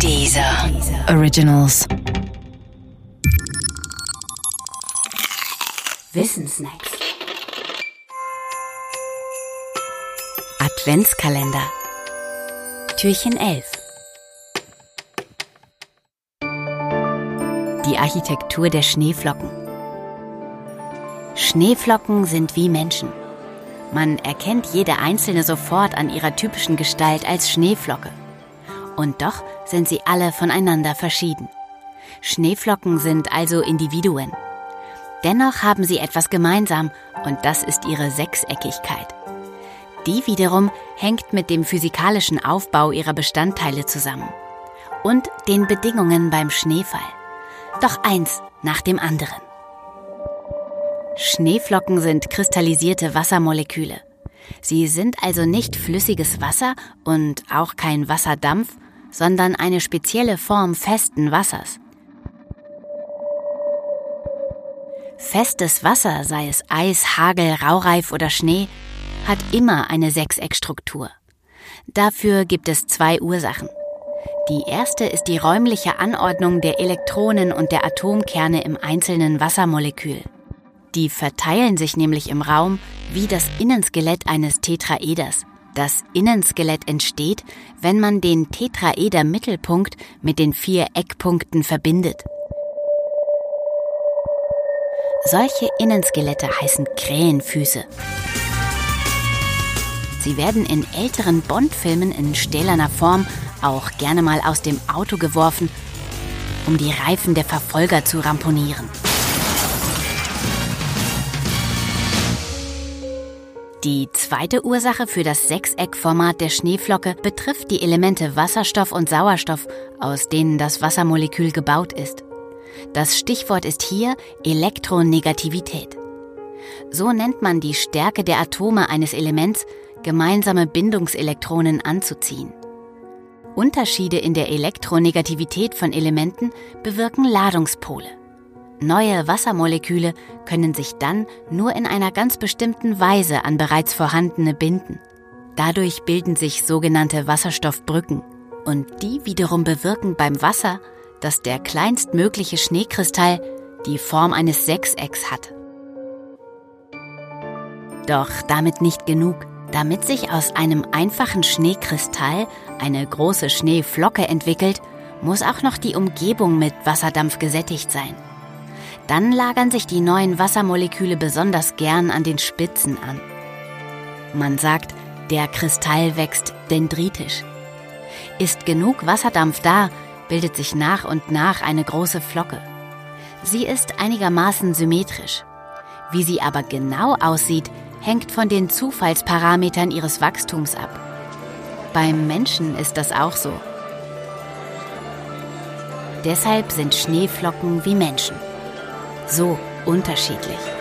Dieser Originals. Wissensnacks. Adventskalender. Türchen 11. Die Architektur der Schneeflocken. Schneeflocken sind wie Menschen. Man erkennt jede einzelne sofort an ihrer typischen Gestalt als Schneeflocke. Und doch sind sie alle voneinander verschieden. Schneeflocken sind also Individuen. Dennoch haben sie etwas gemeinsam und das ist ihre Sechseckigkeit. Die wiederum hängt mit dem physikalischen Aufbau ihrer Bestandteile zusammen und den Bedingungen beim Schneefall. Doch eins nach dem anderen. Schneeflocken sind kristallisierte Wassermoleküle. Sie sind also nicht flüssiges Wasser und auch kein Wasserdampf, sondern eine spezielle Form festen Wassers. Festes Wasser, sei es Eis, Hagel, Raureif oder Schnee, hat immer eine Sechseckstruktur. Dafür gibt es zwei Ursachen. Die erste ist die räumliche Anordnung der Elektronen und der Atomkerne im einzelnen Wassermolekül. Die verteilen sich nämlich im Raum wie das Innenskelett eines Tetraeders. Das Innenskelett entsteht, wenn man den Tetraeder-Mittelpunkt mit den vier Eckpunkten verbindet. Solche Innenskelette heißen Krähenfüße. Sie werden in älteren Bond-Filmen in stählerner Form auch gerne mal aus dem Auto geworfen, um die Reifen der Verfolger zu ramponieren. Die zweite Ursache für das Sechseckformat der Schneeflocke betrifft die Elemente Wasserstoff und Sauerstoff, aus denen das Wassermolekül gebaut ist. Das Stichwort ist hier Elektronegativität. So nennt man die Stärke der Atome eines Elements, gemeinsame Bindungselektronen anzuziehen. Unterschiede in der Elektronegativität von Elementen bewirken Ladungspole. Neue Wassermoleküle können sich dann nur in einer ganz bestimmten Weise an bereits vorhandene binden. Dadurch bilden sich sogenannte Wasserstoffbrücken und die wiederum bewirken beim Wasser, dass der kleinstmögliche Schneekristall die Form eines Sechsecks hat. Doch damit nicht genug. Damit sich aus einem einfachen Schneekristall eine große Schneeflocke entwickelt, muss auch noch die Umgebung mit Wasserdampf gesättigt sein. Dann lagern sich die neuen Wassermoleküle besonders gern an den Spitzen an. Man sagt, der Kristall wächst dendritisch. Ist genug Wasserdampf da, bildet sich nach und nach eine große Flocke. Sie ist einigermaßen symmetrisch. Wie sie aber genau aussieht, hängt von den Zufallsparametern ihres Wachstums ab. Beim Menschen ist das auch so. Deshalb sind Schneeflocken wie Menschen so unterschiedlich.